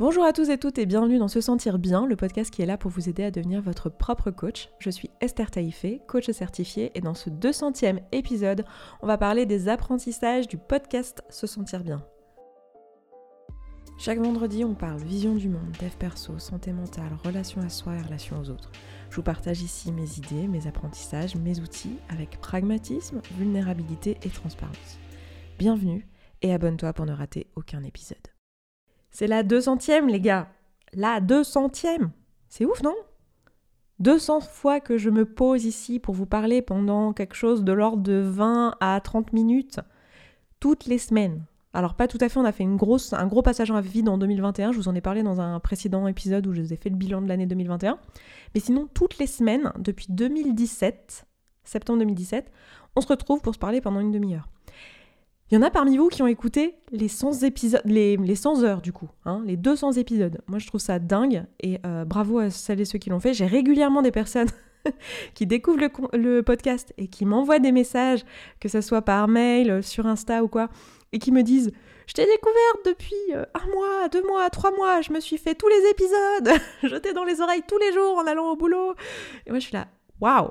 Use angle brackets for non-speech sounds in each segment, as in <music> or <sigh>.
Bonjour à tous et toutes et bienvenue dans Se Sentir Bien, le podcast qui est là pour vous aider à devenir votre propre coach. Je suis Esther Taïfé, coach certifiée, et dans ce 200e épisode, on va parler des apprentissages du podcast Se Sentir Bien. Chaque vendredi, on parle vision du monde, dev perso, santé mentale, relation à soi et relation aux autres. Je vous partage ici mes idées, mes apprentissages, mes outils avec pragmatisme, vulnérabilité et transparence. Bienvenue et abonne-toi pour ne rater aucun épisode. C'est la 200e, les gars. La 200e. C'est ouf, non? 200 fois que je me pose ici pour vous parler pendant quelque chose de l'ordre de 20 à 30 minutes, toutes les semaines. Alors pas tout à fait, on a fait une grosse, un gros passage en vide en 2021, je vous en ai parlé dans un précédent épisode où je vous ai fait le bilan de l'année 2021. Mais sinon, toutes les semaines, depuis 2017, septembre 2017, on se retrouve pour se parler pendant une demi-heure. Il y en a parmi vous qui ont écouté les 100 épisodes, les, 100 heures du coup, hein, les 200 épisodes. Moi je trouve ça dingue et euh, bravo à celles et ceux qui l'ont fait. J'ai régulièrement des personnes <laughs> qui découvrent le, podcast et qui m'envoient des messages, que ce soit par mail, sur Insta ou quoi, et qui me disent Je t'ai découverte depuis euh, un mois, deux mois, trois mois, je me suis fait tous les épisodes, <laughs> je t'ai dans les oreilles tous les jours en allant au boulot. Et moi je suis là Waouh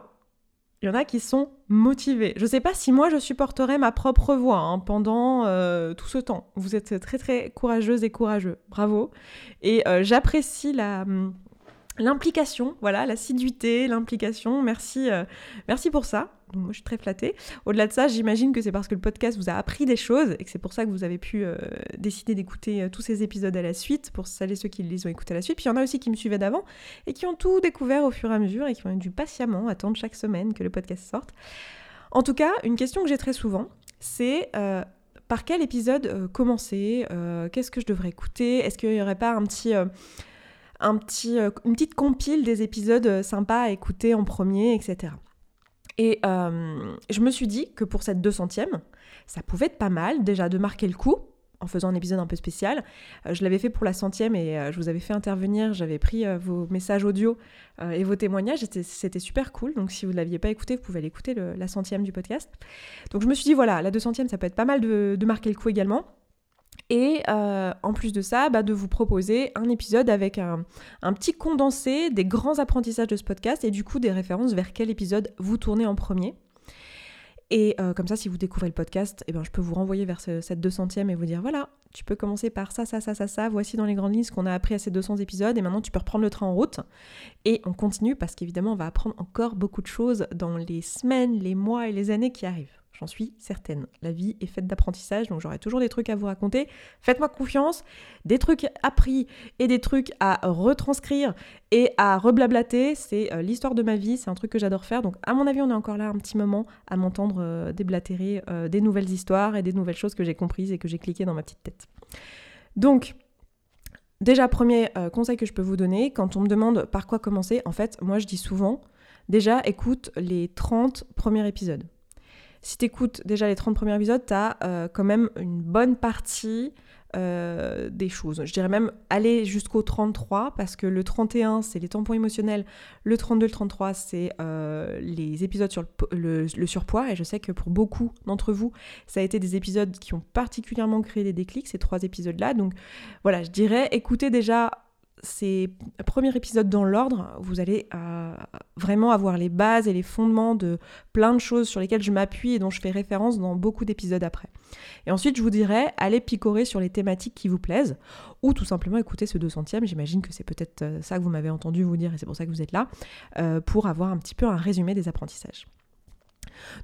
il y en a qui sont motivés. Je ne sais pas si moi je supporterai ma propre voix hein, pendant euh, tout ce temps. Vous êtes très très courageuse et courageux. Bravo. Et euh, j'apprécie la hum, l'implication, voilà, l'assiduité, l'implication. Merci, euh, merci pour ça. Donc moi, je suis très flattée. Au-delà de ça, j'imagine que c'est parce que le podcast vous a appris des choses et que c'est pour ça que vous avez pu euh, décider d'écouter euh, tous ces épisodes à la suite, pour celles et ceux qui les ont écoutés à la suite. Puis il y en a aussi qui me suivaient d'avant et qui ont tout découvert au fur et à mesure et qui ont dû patiemment attendre chaque semaine que le podcast sorte. En tout cas, une question que j'ai très souvent, c'est par quel épisode commencer Qu'est-ce que je devrais écouter? Est-ce qu'il n'y aurait pas un petit un petit, une petite compile des épisodes sympas à écouter en premier, etc. Et euh, je me suis dit que pour cette 200e, ça pouvait être pas mal déjà de marquer le coup en faisant un épisode un peu spécial. Euh, je l'avais fait pour la centième et euh, je vous avais fait intervenir, j'avais pris vos messages audio et vos témoignages, c'était super cool. Donc si vous ne l'aviez pas écouté, vous pouvez l'écouter la centième du podcast. Donc je me suis dit, voilà, la 200e, ça peut être pas mal de marquer le coup également. Et euh, en plus de ça, bah, de vous proposer un épisode avec un, petit condensé des grands apprentissages de ce podcast et du coup des références vers quel épisode vous tournez en premier. Et euh, comme ça, si vous découvrez le podcast, eh ben, je peux vous renvoyer vers cette 200e et vous dire voilà, tu peux commencer par ça, ça, ça, ça, ça. Voici dans les grandes lignes ce qu'on a appris à ces 200 épisodes. Et maintenant, tu peux reprendre le train en route. Et on continue parce qu'évidemment, on va apprendre encore beaucoup de choses dans les semaines, les mois et les années qui arrivent. J'en suis certaine. La vie est faite d'apprentissage, donc j'aurai toujours des trucs à vous raconter. Faites-moi confiance, des trucs appris et des trucs à retranscrire et à reblablater. C'est euh, l'histoire de ma vie, c'est un truc que j'adore faire. Donc à mon avis, on est encore là un petit moment à m'entendre euh, déblatérer euh, des nouvelles histoires et des nouvelles choses que j'ai comprises et que j'ai cliquées dans ma petite tête. Donc, déjà, premier conseil que je peux vous donner, quand on me demande par quoi commencer, en fait, moi je dis souvent, déjà écoute les 30 premiers épisodes si tu écoutes déjà les 30 premiers épisodes, tu as euh, quand même une bonne partie euh, des choses. Je dirais même aller jusqu'au 33 parce que le 31 c'est les tampons émotionnels, le 32 le 33 c'est euh, les épisodes sur le, surpoids. Et je sais que pour beaucoup d'entre vous ça a été des épisodes qui ont particulièrement créé des déclics ces trois épisodes là donc voilà je dirais écoutez déjà ces premiers épisodes dans l'ordre, vous allez euh, vraiment avoir les bases et les fondements de plein de choses sur lesquelles je m'appuie et dont je fais référence dans beaucoup d'épisodes après. Et ensuite, je vous dirais, allez picorer sur les thématiques qui vous plaisent, ou tout simplement écouter ce 200e, j'imagine que c'est peut-être euh, ça que vous m'avez entendu vous dire et c'est pour ça que vous êtes là, euh, pour avoir un petit peu un résumé des apprentissages.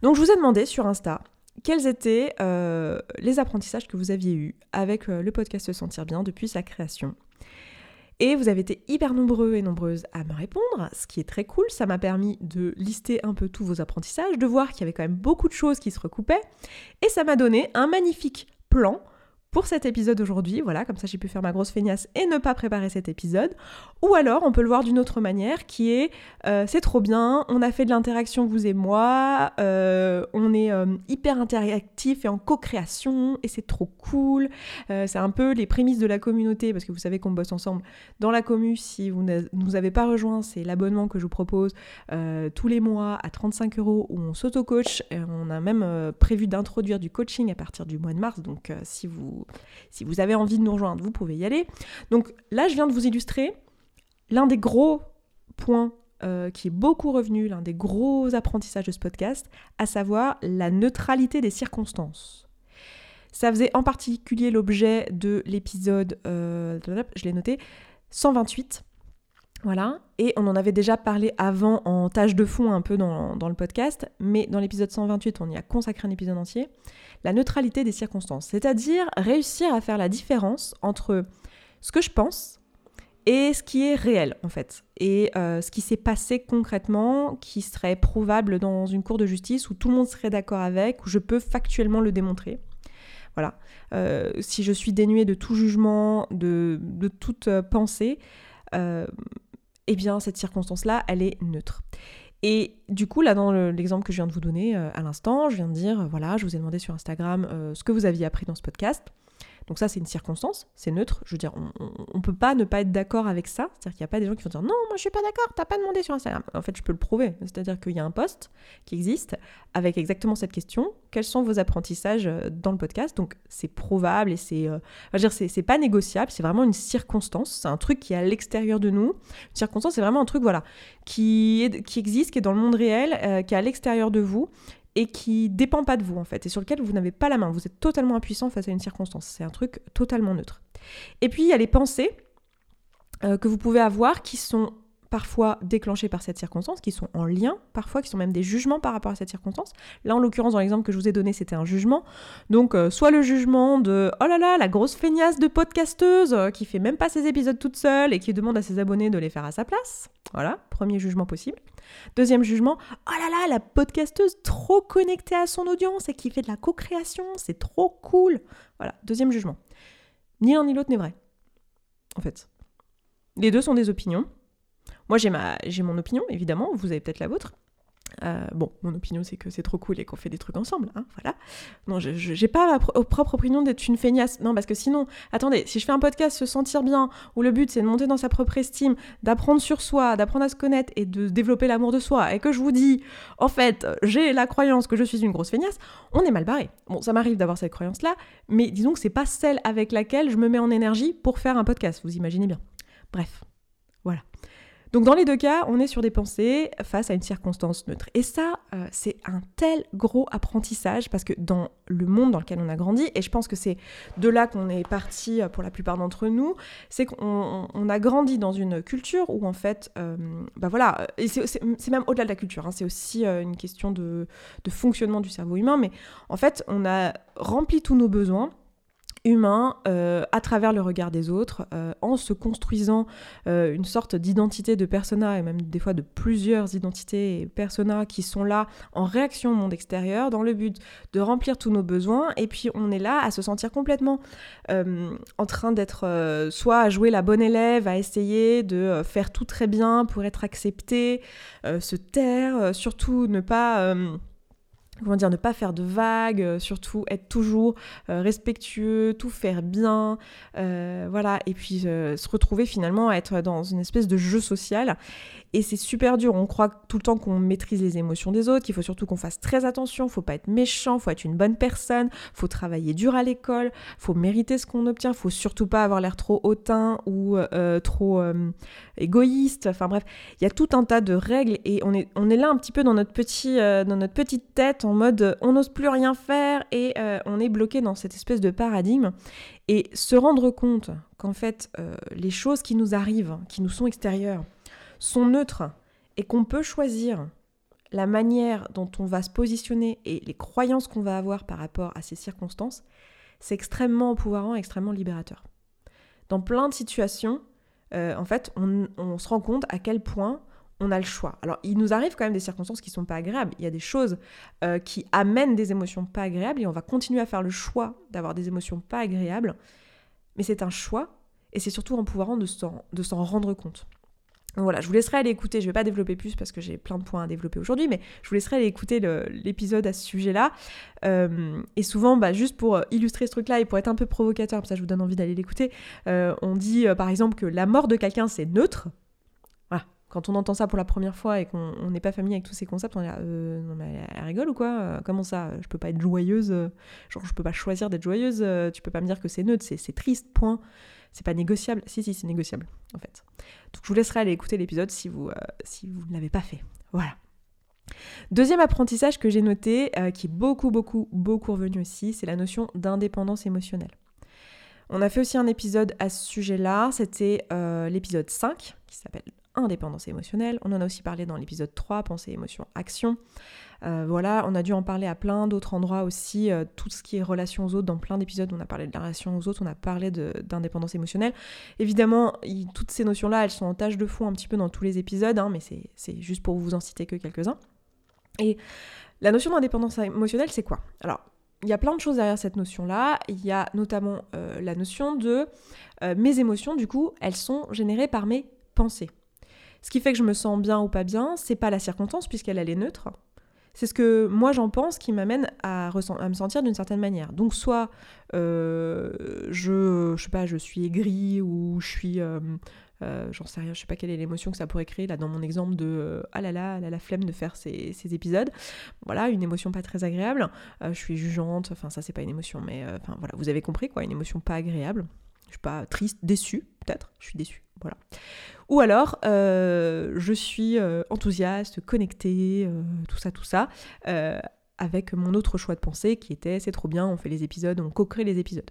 Donc je vous ai demandé sur Insta quels étaient les apprentissages que vous aviez eus avec le podcast Se Sentir Bien depuis sa création. Et vous avez été hyper nombreux et nombreuses à me répondre, ce qui est très cool. Ça m'a permis de lister un peu tous vos apprentissages, de voir qu'il y avait quand même beaucoup de choses qui se recoupaient. Et ça m'a donné un magnifique plan pour cet épisode aujourd'hui. Voilà, comme ça j'ai pu faire ma grosse feignasse et ne pas préparer cet épisode. Ou alors on peut le voir d'une autre manière qui est euh, c'est trop bien, on a fait de l'interaction vous et moi, euh, on est euh, hyper interactif et en co-création et c'est trop cool. c'est un peu les prémices de la communauté parce que vous savez qu'on bosse ensemble dans la commu. Si vous ne nous avez pas rejoint, c'est l'abonnement que je vous propose tous les mois à 35 euros où on s'auto-coach. On a même prévu d'introduire du coaching à partir du mois de mars. Donc si vous si vous avez envie de nous rejoindre, vous pouvez y aller. Donc là, je viens de vous illustrer l'un des gros points euh, qui est beaucoup revenu, l'un des gros apprentissages de ce podcast, à savoir la neutralité des circonstances. Ça faisait en particulier l'objet de l'épisode, euh, je l'ai noté, 128. Voilà, et on en avait déjà parlé avant en tâche de fond un peu dans, le podcast, mais dans l'épisode 128, on y a consacré un épisode entier. La neutralité des circonstances, c'est-à-dire réussir à faire la différence entre ce que je pense et ce qui est réel en fait, et euh, ce qui s'est passé concrètement, qui serait prouvable dans une cour de justice où tout le monde serait d'accord avec, où je peux factuellement le démontrer. Voilà. Euh, si je suis dénuée de tout jugement, de, toute euh, pensée, eh bien cette circonstance-là, elle est neutre. Et du coup, là, dans l'exemple que je viens de vous donner à l'instant, je viens de dire, voilà, je vous ai demandé sur Instagram ce que vous aviez appris dans ce podcast. Donc ça, c'est une circonstance, c'est neutre. Je veux dire, on ne peut pas ne pas être d'accord avec ça. C'est-à-dire qu'il n'y a pas des gens qui vont dire non, moi je suis pas d'accord, t'as pas demandé sur Instagram. En fait, je peux le prouver. C'est-à-dire qu'il y a un post qui existe avec exactement cette question. Quels sont vos apprentissages euh, dans le podcast? Donc c'est prouvable et c'est, euh, je veux dire, c'est pas négociable. C'est vraiment une circonstance. C'est un truc qui est à l'extérieur de nous. Une circonstance, c'est vraiment un truc voilà qui, qui existe, qui est dans le monde réel, euh, qui est à l'extérieur de vous et qui dépend pas de vous en fait, et sur lequel vous n'avez pas la main. Vous êtes totalement impuissant face à une circonstance. C'est un truc totalement neutre. Et puis il y a les pensées euh, que vous pouvez avoir qui sont parfois déclenchées par cette circonstance, qui sont en lien, parfois qui sont même des jugements par rapport à cette circonstance. Là, en l'occurrence, dans l'exemple que je vous ai donné, c'était un jugement. Donc, euh, soit le jugement de oh là là, la grosse feignasse de podcasteuse euh, qui fait même pas ses épisodes toute seule et qui demande à ses abonnés de les faire à sa place. Voilà, premier jugement possible. Deuxième jugement, oh là là, la podcasteuse trop connectée à son audience et qui fait de la co-création, c'est trop cool. Voilà, deuxième jugement. Ni l'un ni l'autre n'est vrai. En fait. Les deux sont des opinions. Moi, j'ai, ma, j'ai mon opinion, évidemment, vous avez peut-être la vôtre. Euh, bon, mon opinion, c'est que c'est trop cool et qu'on fait des trucs ensemble, hein, voilà. Non, je, j'ai pas ma propre opinion d'être une feignasse. Non, parce que sinon, attendez, si je fais un podcast se sentir bien, où le but c'est de monter dans sa propre estime, d'apprendre sur soi, d'apprendre à se connaître et de développer l'amour de soi, et que je vous dis, en fait, j'ai la croyance que je suis une grosse feignasse, on est mal barré. Bon, ça m'arrive d'avoir cette croyance-là, mais disons que c'est pas celle avec laquelle je me mets en énergie pour faire un podcast, vous imaginez bien. Bref. Donc dans les deux cas, on est sur des pensées face à une circonstance neutre. Et ça, euh, c'est un tel gros apprentissage parce que dans le monde dans lequel on a grandi, et je pense que c'est de là qu'on est parti euh, pour la plupart d'entre nous, c'est qu'on a grandi dans une culture où en fait, euh, bah voilà, c'est même au-delà de la culture, hein, c'est aussi une question de fonctionnement du cerveau humain, mais en fait, on a rempli tous nos besoins humain euh, à travers le regard des autres, euh, en se construisant euh, une sorte d'identité de persona, et même des fois de plusieurs identités et persona qui sont là en réaction au monde extérieur, dans le but de remplir tous nos besoins, et puis on est là à se sentir complètement en train d'être soit à jouer la bonne élève, à essayer de faire tout très bien pour être accepté, se taire, surtout ne pas comment dire, ne pas faire de vagues, euh, surtout être toujours euh, respectueux, tout faire bien, euh, voilà, et puis se retrouver finalement à être dans une espèce de jeu social. Et c'est super dur. On croit tout le temps qu'on maîtrise les émotions des autres, qu'il faut surtout qu'on fasse très attention. Faut pas être méchant, faut être une bonne personne, faut travailler dur à l'école, faut mériter ce qu'on obtient. Faut surtout pas avoir l'air trop hautain ou euh, trop euh, égoïste. Enfin bref, il y a tout un tas de règles et on est, on est là un petit peu dans notre, petit, euh, dans notre petite tête en mode on n'ose plus rien faire et on est bloqué dans cette espèce de paradigme. Et se rendre compte qu'en fait, les choses qui nous arrivent, qui nous sont extérieures, sont neutres et qu'on peut choisir la manière dont on va se positionner et les croyances qu'on va avoir par rapport à ces circonstances, c'est extrêmement empouvoirant, extrêmement libérateur. Dans plein de situations, euh, en fait, on, se rend compte à quel point on a le choix. Alors, il nous arrive quand même des circonstances qui sont pas agréables. Il y a des choses euh, qui amènent des émotions pas agréables et on va continuer à faire le choix d'avoir des émotions pas agréables. Mais c'est un choix et c'est surtout empouvoirant de s'en rendre compte. Voilà, je vous laisserai aller écouter, je ne vais pas développer plus parce que j'ai plein de points à développer aujourd'hui, mais je vous laisserai aller écouter l'épisode à ce sujet-là. Euh, et souvent, bah, juste pour euh, illustrer ce truc-là et pour être un peu provocateur, ça je vous donne envie d'aller l'écouter, euh, on dit par exemple que la mort de quelqu'un c'est neutre. Quand on entend ça pour la première fois et qu'on n'est pas familier avec tous ces concepts, on est là, elle, rigole ou quoi? Comment ça? Je peux pas être joyeuse Genre je peux pas choisir d'être joyeuse Tu peux pas me dire que c'est neutre, c'est triste, point. C'est pas négociable. Si, si, c'est négociable, en fait. Donc je vous laisserai aller écouter l'épisode si vous, si vous ne l'avez pas fait. Voilà. Deuxième apprentissage que j'ai noté, qui est beaucoup, beaucoup, beaucoup revenu aussi, c'est la notion d'indépendance émotionnelle. On a fait aussi un épisode à ce sujet-là, c'était euh, l'épisode 5 qui s'appelle Indépendance émotionnelle. On en a aussi parlé dans l'épisode 3, Pensée, émotion, action. Euh, voilà, on a dû en parler à plein d'autres endroits aussi, euh, tout ce qui est relation aux autres, dans plein d'épisodes, on a parlé de la relation aux autres, on a parlé d'indépendance émotionnelle. Évidemment, toutes ces notions-là, elles sont en tâche de fond un petit peu dans tous les épisodes, hein, mais c'est juste pour vous en citer que quelques-uns. Et la notion d'indépendance émotionnelle, c'est quoi? Alors, il y a plein de choses derrière cette notion-là. Il y a notamment euh, la notion de mes émotions, du coup, elles sont générées par mes pensées. Ce qui fait que je me sens bien ou pas bien, c'est pas la circonstance puisqu'elle est neutre. C'est ce que moi j'en pense qui m'amène à, me sentir d'une certaine manière. Donc soit euh, je, je sais pas, je suis aigri ou je suis euh, j'en sais rien, je sais pas quelle est l'émotion que ça pourrait créer là dans mon exemple de euh, ah là là, la flemme de faire ces, épisodes. Voilà, une émotion pas très agréable. Euh, je suis jugeante, enfin ça c'est pas une émotion, mais voilà, vous avez compris quoi, une émotion pas agréable. Je suis pas triste, déçue peut-être, je suis déçue, voilà. Ou alors je suis enthousiaste, connectée, tout ça, tout ça avec mon autre choix de pensée qui était c'est trop bien, on fait les épisodes, on co-crée les épisodes.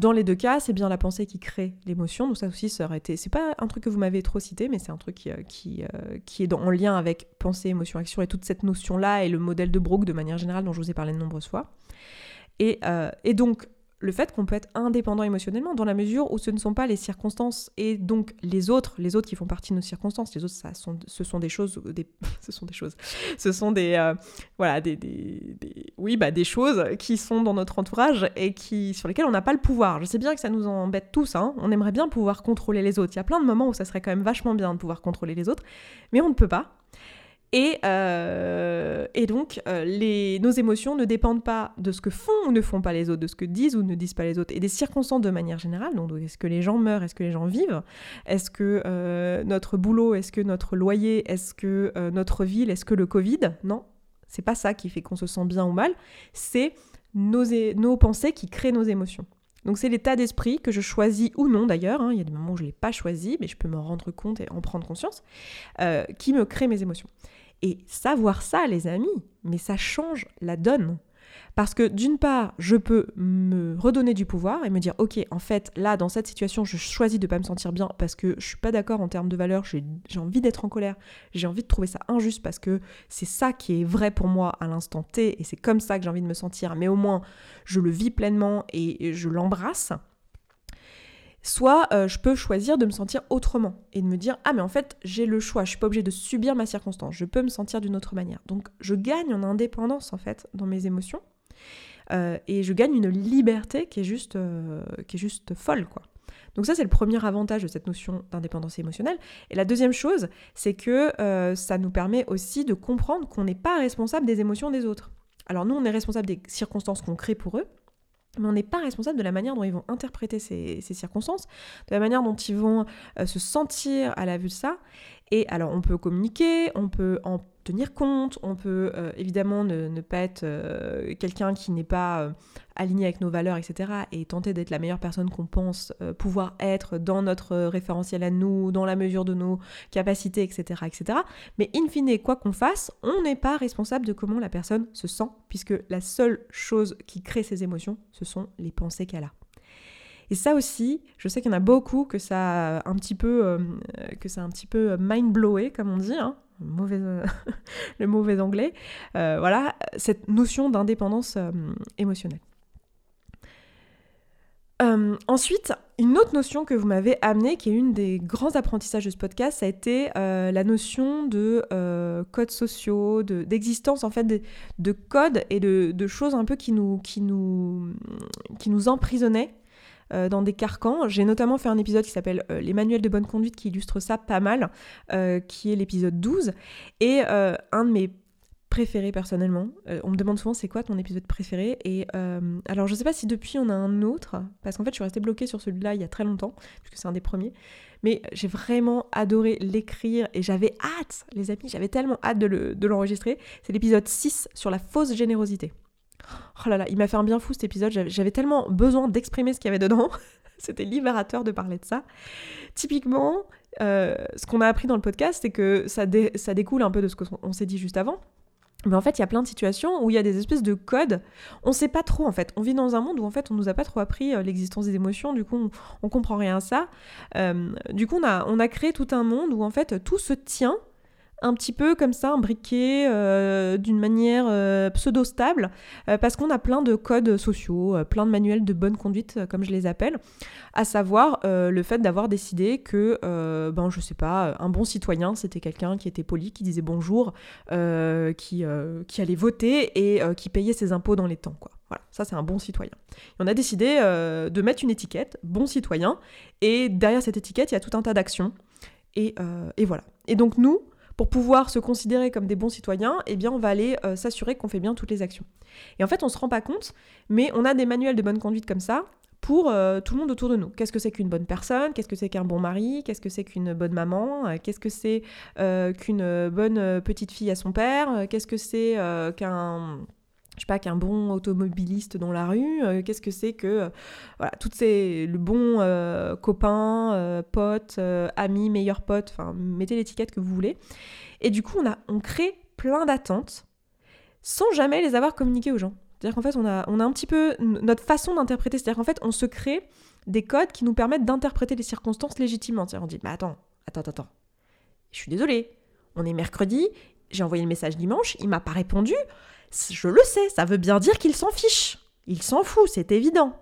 Dans les deux cas, c'est bien la pensée qui crée l'émotion. Donc ça aussi, ça aurait été. C'est pas un truc que vous m'avez trop cité, mais c'est un truc qui, euh, qui, euh, est en lien avec pensée, émotion, action et toute cette notion-là et le modèle de Brooke de manière générale dont je vous ai parlé de nombreuses fois. Et, euh, et donc, le fait qu'on peut être indépendant émotionnellement dans la mesure où ce ne sont pas les circonstances et donc les autres, les autres qui font partie de nos circonstances, les autres, ça sont, ce sont des choses, des, <laughs> ce sont des choses, ce sont des, euh, voilà, des, des, oui, bah, des choses qui sont dans notre entourage et qui, sur lesquelles on n'a pas le pouvoir. Je sais bien que ça nous embête tous, hein. on aimerait bien pouvoir contrôler les autres. Il y a plein de moments où ça serait quand même vachement bien de pouvoir contrôler les autres, mais on ne peut pas. Et, euh, et donc, euh, nos émotions ne dépendent pas de ce que font ou ne font pas les autres, de ce que disent ou ne disent pas les autres, et des circonstances de manière générale. Donc, est-ce que les gens meurent Est-ce que les gens vivent Est-ce que euh, notre boulot Est-ce que notre loyer Est-ce que notre ville Est-ce que le Covid? Non, c'est pas ça qui fait qu'on se sent bien ou mal. C'est nos, pensées qui créent nos émotions. Donc c'est l'état d'esprit que je choisis ou non d'ailleurs, hein. il y a des moments où je ne l'ai pas choisi, mais je peux me rendre compte et en prendre conscience, qui me crée mes émotions. Et savoir ça, les amis, mais ça change la donne. Parce que d'une part, je peux me redonner du pouvoir et me dire, ok, en fait, là, dans cette situation, je choisis de ne pas me sentir bien parce que je suis pas d'accord en termes de valeur, j'ai envie d'être en colère, j'ai envie de trouver ça injuste parce que c'est ça qui est vrai pour moi à l'instant T et c'est comme ça que j'ai envie de me sentir, mais au moins, je le vis pleinement et je l'embrasse. Soit euh, je peux choisir de me sentir autrement et de me dire ah mais en fait j'ai le choix, je suis pas obligée de subir ma circonstance, je peux me sentir d'une autre manière. Donc je gagne en indépendance en fait dans mes émotions euh, et je gagne une liberté qui est juste euh, qui est juste folle quoi. Donc ça c'est le premier avantage de cette notion d'indépendance émotionnelle. Et la deuxième chose c'est que ça nous permet aussi de comprendre qu'on n'est pas responsable des émotions des autres. Alors nous on est responsable des circonstances qu'on crée pour eux, mais on n'est pas responsable de la manière dont ils vont interpréter ces, circonstances, de la manière dont ils vont euh, se sentir à la vue de ça. Et alors, on peut communiquer, on peut en tenir compte, on peut euh, évidemment ne, pas être euh, quelqu'un qui n'est pas euh, aligné avec nos valeurs, etc. et tenter d'être la meilleure personne qu'on pense pouvoir être dans notre référentiel à nous, dans la mesure de nos capacités, etc. etc. Mais in fine, quoi qu'on fasse, on n'est pas responsable de comment la personne se sent, puisque la seule chose qui crée ses émotions, ce sont les pensées qu'elle a. Et ça aussi, je sais qu'il y en a beaucoup que ça a un petit peu, que ça un petit peu mind blowé, comme on dit, hein, mauvais, <laughs> le mauvais anglais, euh, voilà, cette notion d'indépendance euh, émotionnelle. Euh, ensuite, une autre notion que vous m'avez amenée, qui est une des grands apprentissages de ce podcast, ça a été la notion de codes sociaux, d'existence en fait de, codes et de, de, choses un peu qui nous, qui nous, qui nous emprisonnaient euh, dans des carcans. J'ai notamment fait un épisode qui s'appelle euh, Les manuels de bonne conduite qui illustre ça pas mal, euh, qui est l'épisode 12. Et un de mes préféré personnellement. On me demande souvent c'est quoi ton épisode préféré? Et alors je sais pas si depuis on a un autre parce qu'en fait je suis restée bloquée sur celui-là il y a très longtemps puisque c'est un des premiers. Mais j'ai vraiment adoré l'écrire et j'avais hâte, les amis, j'avais tellement hâte de l'enregistrer. c'est l'épisode 6 sur la fausse générosité. Oh là là, il m'a fait un bien fou cet épisode, j'avais tellement besoin d'exprimer ce qu'il y avait dedans. <laughs> C'était libérateur de parler de ça. Typiquement, euh, ce qu'on a appris dans le podcast, c'est que ça, ça découle un peu de ce qu'on s'est dit juste avant. Mais en fait, il y a plein de situations où il y a des espèces de codes. On sait pas trop en fait. On vit dans un monde où en fait on nous a pas trop appris euh, l'existence des émotions. Du coup, on, on comprend rien à ça. Euh, du coup, on a, on a créé tout un monde où en fait tout se tient un petit peu comme ça, imbriqué euh, d'une manière euh, pseudo-stable, euh, parce qu'on a plein de codes sociaux, plein de manuels de bonne conduite, comme je les appelle, à savoir le fait d'avoir décidé que, ben je sais pas, un bon citoyen, c'était quelqu'un qui était poli, qui disait bonjour, qui, qui allait voter et qui payait ses impôts dans les temps, quoi. Voilà, ça c'est un bon citoyen. on a décidé de mettre une étiquette, bon citoyen, et derrière cette étiquette, il y a tout un tas d'actions. Et, et voilà. Et donc nous, pour pouvoir se considérer comme des bons citoyens, eh bien on va aller euh, s'assurer qu'on fait bien toutes les actions. Et en fait, on se rend pas compte, mais on a des manuels de bonne conduite comme ça pour euh, tout le monde autour de nous. Qu'est-ce que c'est qu'une bonne personne? Qu'est-ce que c'est qu'un bon mari? Qu'est-ce que c'est qu'une bonne maman? Euh, Qu'est-ce que c'est qu'une bonne petite fille à son père? Qu'est-ce que c'est qu'un je sais pas, qu'un bon automobiliste dans la rue, euh, qu'est-ce que c'est que, euh, voilà, toutes ces, le bon euh, copain, pote, ami, meilleur pote, mettez l'étiquette que vous voulez. Et du coup, on, a, on crée plein d'attentes sans jamais les avoir communiquées aux gens. C'est-à-dire qu'en fait, on a, on a un petit peu notre façon d'interpréter, c'est-à-dire qu'en fait, on se crée des codes qui nous permettent d'interpréter les circonstances légitimement. C'est-à-dire, on dit, mais attends, attends, attends, je suis désolée, on est mercredi, j'ai envoyé le message dimanche, il m'a pas répondu, je le sais, ça veut bien dire qu'il s'en fiche. Il s'en fout, c'est évident.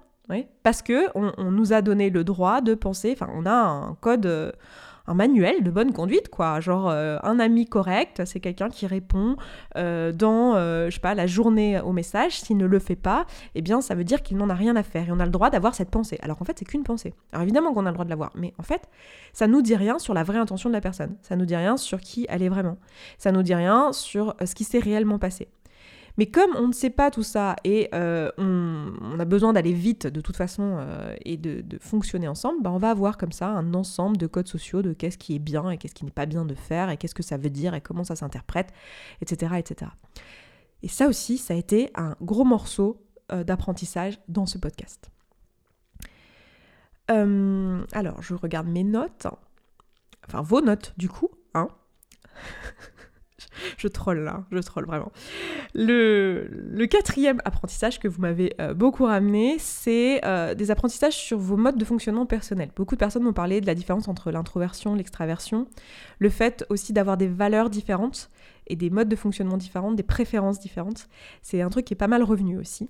Parce que on, nous a donné le droit de penser, enfin on a un code, euh, un manuel de bonne conduite, quoi. Genre euh, un ami correct, c'est quelqu'un qui répond euh, dans, je sais pas, la journée au message. S'il ne le fait pas, eh bien ça veut dire qu'il n'en a rien à faire. Et on a le droit d'avoir cette pensée. Alors qu'en fait c'est qu'une pensée. Alors évidemment qu'on a le droit de l'avoir, mais en fait ça nous dit rien sur la vraie intention de la personne. Ça nous dit rien sur qui elle est vraiment. Ça nous dit rien sur ce qui s'est réellement passé. Mais comme on ne sait pas tout ça et euh, on, a besoin d'aller vite de toute façon euh, et de, fonctionner ensemble, bah on va avoir comme ça un ensemble de codes sociaux de qu'est-ce qui est bien et qu'est-ce qui n'est pas bien de faire et qu'est-ce que ça veut dire et comment ça s'interprète, etc., etc. Et ça aussi, ça a été un gros morceau euh, d'apprentissage dans ce podcast. alors, je regarde mes notes, enfin vos notes du coup, hein. <laughs> <laughs> je troll là, je troll vraiment. Le, quatrième apprentissage que vous m'avez euh, beaucoup ramené, c'est euh, des apprentissages sur vos modes de fonctionnement personnels. Beaucoup de personnes m'ont parlé de la différence entre l'introversion l'extraversion, le fait aussi d'avoir des valeurs différentes et des modes de fonctionnement différents, des préférences différentes. C'est un truc qui est pas mal revenu aussi.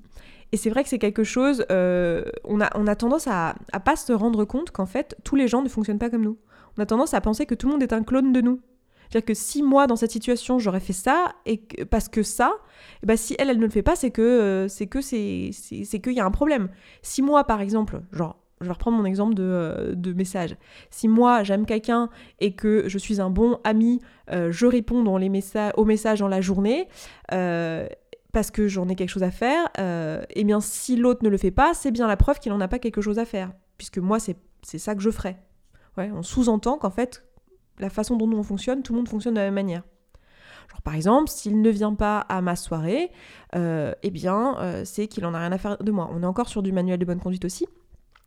Et c'est vrai que c'est quelque chose, euh, on, a, on a tendance à, à pas se rendre compte qu'en fait, tous les gens ne fonctionnent pas comme nous. On a tendance à penser que tout le monde est un clone de nous. C'est-à-dire que si moi, dans cette situation, j'aurais fait ça, et parce que ça, ben si elle, elle ne le fait pas, c'est que euh, c'est que c'est c'est qu'il y a un problème. Si moi, par exemple, genre, je vais reprendre mon exemple de, euh, de message. Si moi, j'aime quelqu'un et que je suis un bon ami, euh, je réponds dans les messages, aux messages dans la journée, parce que j'en ai quelque chose à faire, et eh bien si l'autre ne le fait pas, c'est bien la preuve qu'il n'en a pas quelque chose à faire. Puisque moi, c'est ça que je ferais. Ouais, on sous-entend qu'en fait, la façon dont nous on fonctionne, tout le monde fonctionne de la même manière. Genre par exemple, s'il ne vient pas à ma soirée, euh, eh bien euh, c'est qu'il en a rien à faire de moi. On est encore sur du manuel de bonne conduite aussi.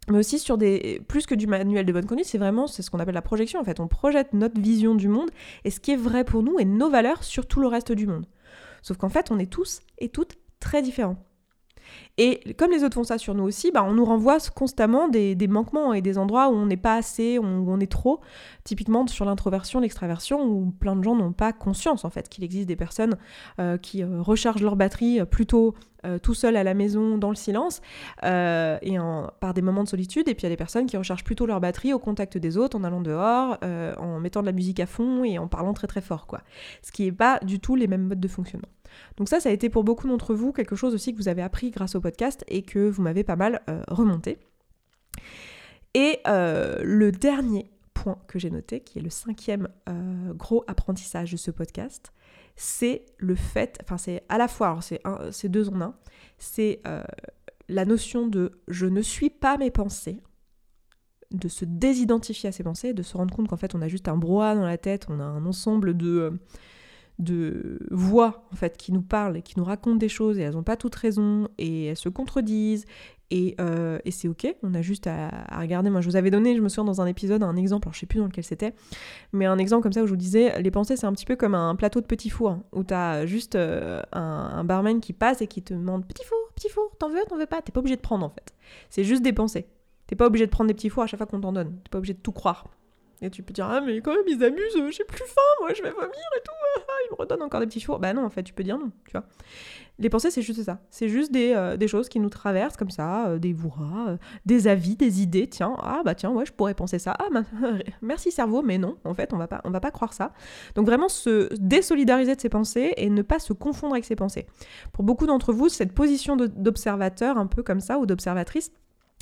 Mais aussi sur des. Plus que du manuel de bonne conduite, c'est vraiment c'est ce qu'on appelle la projection. En fait, on projette notre vision du monde et ce qui est vrai pour nous et nos valeurs sur tout le reste du monde. Sauf qu'en fait, on est tous et toutes très différents. Et comme les autres font ça sur nous aussi, bah, on nous renvoie constamment des, manquements et des endroits où on n'est pas assez, où on est trop. Typiquement sur l'introversion, l'extraversion, où plein de gens n'ont pas conscience en fait qu'il existe des personnes euh, qui euh, rechargent leur batterie plutôt euh, tout seul à la maison dans le silence et par des moments de solitude. Et puis il y a des personnes qui rechargent plutôt leur batterie au contact des autres, en allant dehors, en mettant de la musique à fond et en parlant très très fort. quoi. Ce qui n'est pas du tout les mêmes modes de fonctionnement. Donc ça, ça a été pour beaucoup d'entre vous quelque chose aussi que vous avez appris grâce au podcast et que vous m'avez pas mal euh, remonté. Et euh, le dernier point que j'ai noté, qui est le cinquième euh, gros apprentissage de ce podcast, c'est le fait, enfin c'est à la fois, c'est deux en un, c'est la notion de je ne suis pas mes pensées, de se désidentifier à ses pensées, de se rendre compte qu'en fait on a juste un brouhaha dans la tête, on a un ensemble de, de voix en fait qui nous parlent et qui nous racontent des choses et elles n'ont pas toutes raison et elles se contredisent euh, et, c'est ok, on a juste à, regarder. Moi je vous avais donné, je me souviens dans un épisode, un exemple, alors je sais plus dans lequel c'était, mais un exemple comme ça où je vous disais, les pensées c'est un petit peu comme un plateau de petits fours, hein, où tu as juste un, un, barman qui passe et qui te demande petit four, petit four, t'en veux, t'en veux pas, t'es pas obligé de prendre en fait. C'est juste des pensées. T'es pas obligé de prendre des petits fours à chaque fois qu'on t'en donne. T'es pas obligé de tout croire. Et tu peux dire, ah, mais quand même, ils amusent, j'ai plus faim, moi, je vais vomir et tout, ah, ah, ils me redonnent encore des petits fours. Bah non, en fait, tu peux dire non, tu vois. Les pensées, c'est juste ça. C'est juste des, euh, choses qui nous traversent comme ça, euh, des voix, euh, des avis, des idées. Tiens, ah bah tiens, ouais, je pourrais penser ça. Ah, bah, <laughs> merci cerveau, mais non, en fait, on va on va pas croire ça. Donc vraiment se désolidariser de ses pensées et ne pas se confondre avec ses pensées. Pour beaucoup d'entre vous, cette position d'observateur, un peu comme ça, ou d'observatrice,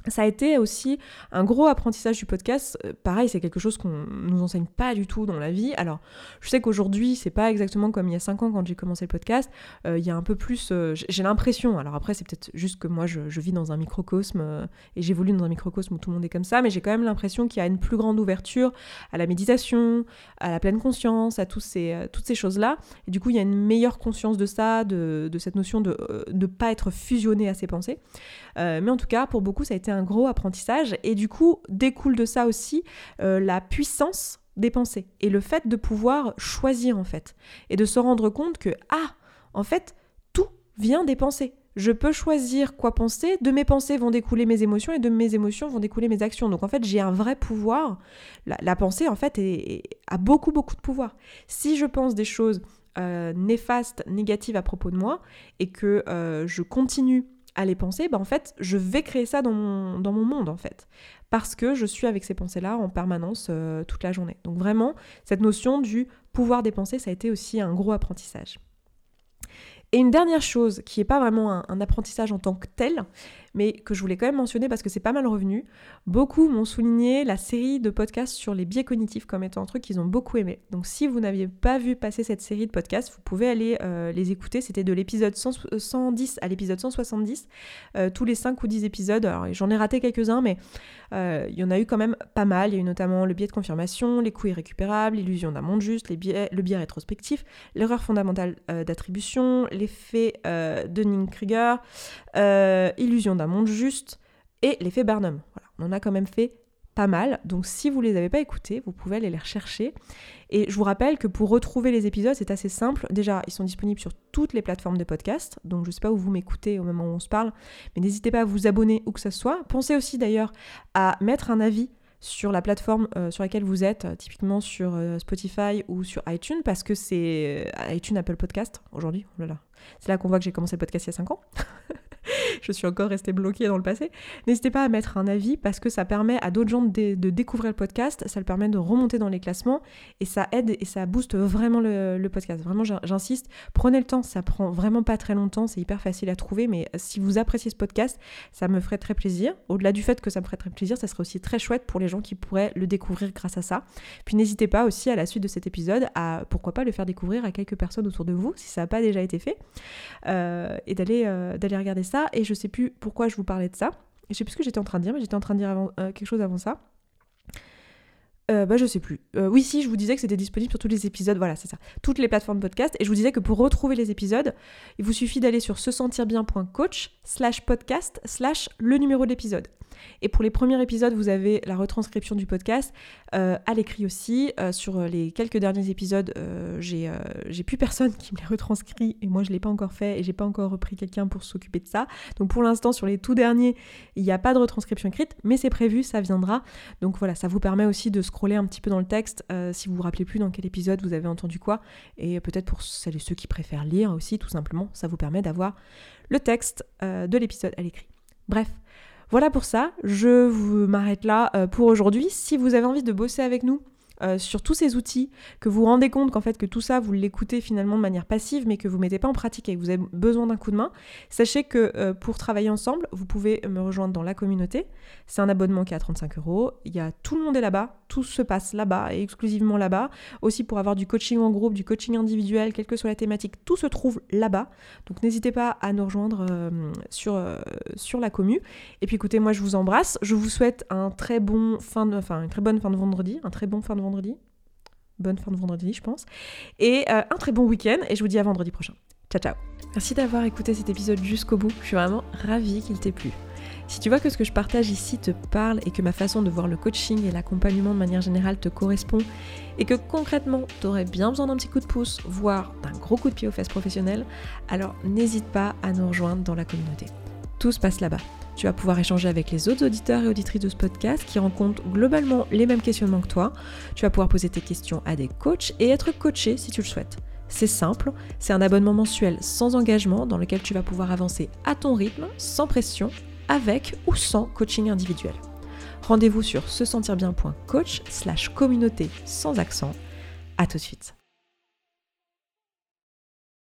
ça a été aussi un gros apprentissage du podcast. Euh, pareil, c'est quelque chose qu'on nous enseigne pas du tout dans la vie. Alors, je sais qu'aujourd'hui, c'est pas exactement comme il y a 5 ans quand j'ai commencé le podcast. Euh, il y a un peu plus. Euh, j'ai l'impression, alors après, c'est peut-être juste que moi, je, vis dans un microcosme et j'évolue dans un microcosme où tout le monde est comme ça, mais j'ai quand même l'impression qu'il y a une plus grande ouverture à la méditation, à la pleine conscience, à ces, toutes ces choses-là. Et du coup, il y a une meilleure conscience de ça, de cette notion de ne pas être fusionné à ses pensées. mais en tout cas, pour beaucoup, ça a été un gros apprentissage et du coup découle de ça aussi euh, la puissance des pensées et le fait de pouvoir choisir en fait et de se rendre compte que ah en fait tout vient des pensées. Je peux choisir quoi penser, de mes pensées vont découler mes émotions et de mes émotions vont découler mes actions. Donc en fait j'ai un vrai pouvoir. La, pensée en fait a beaucoup beaucoup de pouvoir. Si je pense des choses euh, néfastes, négatives à propos de moi et que euh, je continue à les penser, bah en fait, je vais créer ça dans mon, dans mon monde, en fait. Parce que je suis avec ces pensées-là en permanence euh, toute la journée. Donc vraiment, cette notion du pouvoir des pensées, ça a été aussi un gros apprentissage. Et une dernière chose qui n'est pas vraiment un, apprentissage en tant que tel, mais que je voulais quand même mentionner parce que c'est pas mal revenu. Beaucoup m'ont souligné la série de podcasts sur les biais cognitifs comme étant un truc qu'ils ont beaucoup aimé. Donc si vous n'aviez pas vu passer cette série de podcasts, vous pouvez aller euh, les écouter. C'était de l'épisode 110 à l'épisode 170, euh, tous les 5 ou 10 épisodes. Alors j'en ai raté quelques-uns, mais euh, il y en a eu quand même pas mal. Il y a eu notamment le biais de confirmation, les coûts irrécupérables, l'illusion d'un monde juste, le biais rétrospectif, l'erreur fondamentale d'attribution, l'effet de Ning-Krieger, illusion d'un monde juste et l'effet Barnum. On en a quand même fait pas mal. Donc si vous les avez pas écoutés, vous pouvez aller les rechercher. Et je vous rappelle que pour retrouver les épisodes, c'est assez simple. Déjà, ils sont disponibles sur toutes les plateformes de podcast. Donc je sais pas où vous m'écoutez au moment où on se parle, mais n'hésitez pas à vous abonner où que ce soit. Pensez aussi d'ailleurs à mettre un avis sur la plateforme euh, sur laquelle vous êtes, typiquement sur euh, Spotify ou sur iTunes, parce que c'est euh, iTunes, Apple Podcast aujourd'hui. Oh c'est là qu'on voit que j'ai commencé le podcast il y a 5 ans. <laughs> <laughs> je suis encore restée bloquée dans le passé. N'hésitez pas à mettre un avis parce que ça permet à d'autres gens de, découvrir le podcast, ça le permet de remonter dans les classements et ça aide et ça booste vraiment le, podcast. Vraiment, j'insiste, prenez le temps, ça prend vraiment pas très longtemps, c'est hyper facile à trouver, mais si vous appréciez ce podcast, ça me ferait très plaisir. Au-delà du fait que ça me ferait très plaisir, ça serait aussi très chouette pour les gens qui pourraient le découvrir grâce à ça. Puis n'hésitez pas aussi à la suite de cet épisode à pourquoi pas le faire découvrir à quelques personnes autour de vous si ça n'a pas déjà été fait euh, et d'aller euh, d'aller regarder ça je sais plus pourquoi je vous parlais de ça. Je sais plus ce que j'étais en train de dire, mais j'étais en train de dire euh, quelque chose avant ça. Euh, bah je sais plus. Euh, oui si, je vous disais que c'était disponible sur tous les épisodes, voilà c'est ça. Toutes les plateformes podcast. Et je vous disais que pour retrouver les épisodes, il vous suffit d'aller sur se sentir bien.coach slash podcast slash le numéro de l'épisode. Et pour les premiers épisodes, vous avez la retranscription du podcast euh, à l'écrit aussi. Sur les quelques derniers épisodes, j'ai plus personne qui me les retranscrit et moi je l'ai pas encore fait et j'ai pas encore repris quelqu'un pour s'occuper de ça. Donc pour l'instant, sur les tout derniers, il n'y a pas de retranscription écrite, mais c'est prévu, ça viendra. Donc voilà, ça vous permet aussi de un petit peu dans le texte si vous vous rappelez plus dans quel épisode vous avez entendu quoi. Et peut-être pour celles et ceux qui préfèrent lire aussi, tout simplement, ça vous permet d'avoir le texte de l'épisode à l'écrit. Bref, voilà pour ça, je vous m'arrête là euh, pour aujourd'hui. Si vous avez envie de bosser avec nous, euh, sur tous ces outils, que vous vous rendez compte qu'en fait que tout ça, vous l'écoutez finalement de manière passive, mais que vous ne mettez pas en pratique et que vous avez besoin d'un coup de main, sachez que euh, pour travailler ensemble, vous pouvez me rejoindre dans la communauté. C'est un abonnement qui est à 35 euros. Il y a tout le monde est là-bas, tout se passe là-bas et exclusivement là-bas. Aussi pour avoir du coaching en groupe, du coaching individuel, quelle que soit la thématique, tout se trouve là-bas. Donc n'hésitez pas à nous rejoindre euh, sur, sur la commu. Et puis écoutez, moi je vous embrasse. Je vous souhaite un très bon fin de, enfin une très bonne fin de vendredi, un très bon fin de bonne fin de vendredi, je pense, et euh, un très bon week-end. Et je vous dis à vendredi prochain. Ciao ciao. Merci d'avoir écouté cet épisode jusqu'au bout. Je suis vraiment ravie qu'il t'ait plu. Si tu vois que ce que je partage ici te parle et que ma façon de voir le coaching et l'accompagnement de manière générale te correspond et que concrètement tu aurais bien besoin d'un petit coup de pouce, voire d'un gros coup de pied aux fesses professionnelles, alors n'hésite pas à nous rejoindre dans la communauté. Tout se passe là-bas. Tu vas pouvoir échanger avec les autres auditeurs et auditrices de ce podcast qui rencontrent globalement les mêmes questionnements que toi. Tu vas pouvoir poser tes questions à des coachs et être coaché si tu le souhaites. C'est simple, c'est un abonnement mensuel sans engagement dans lequel tu vas pouvoir avancer à ton rythme, sans pression, avec ou sans coaching individuel. Rendez-vous sur se sentir bien.coach slash communauté sans accent. À tout de suite.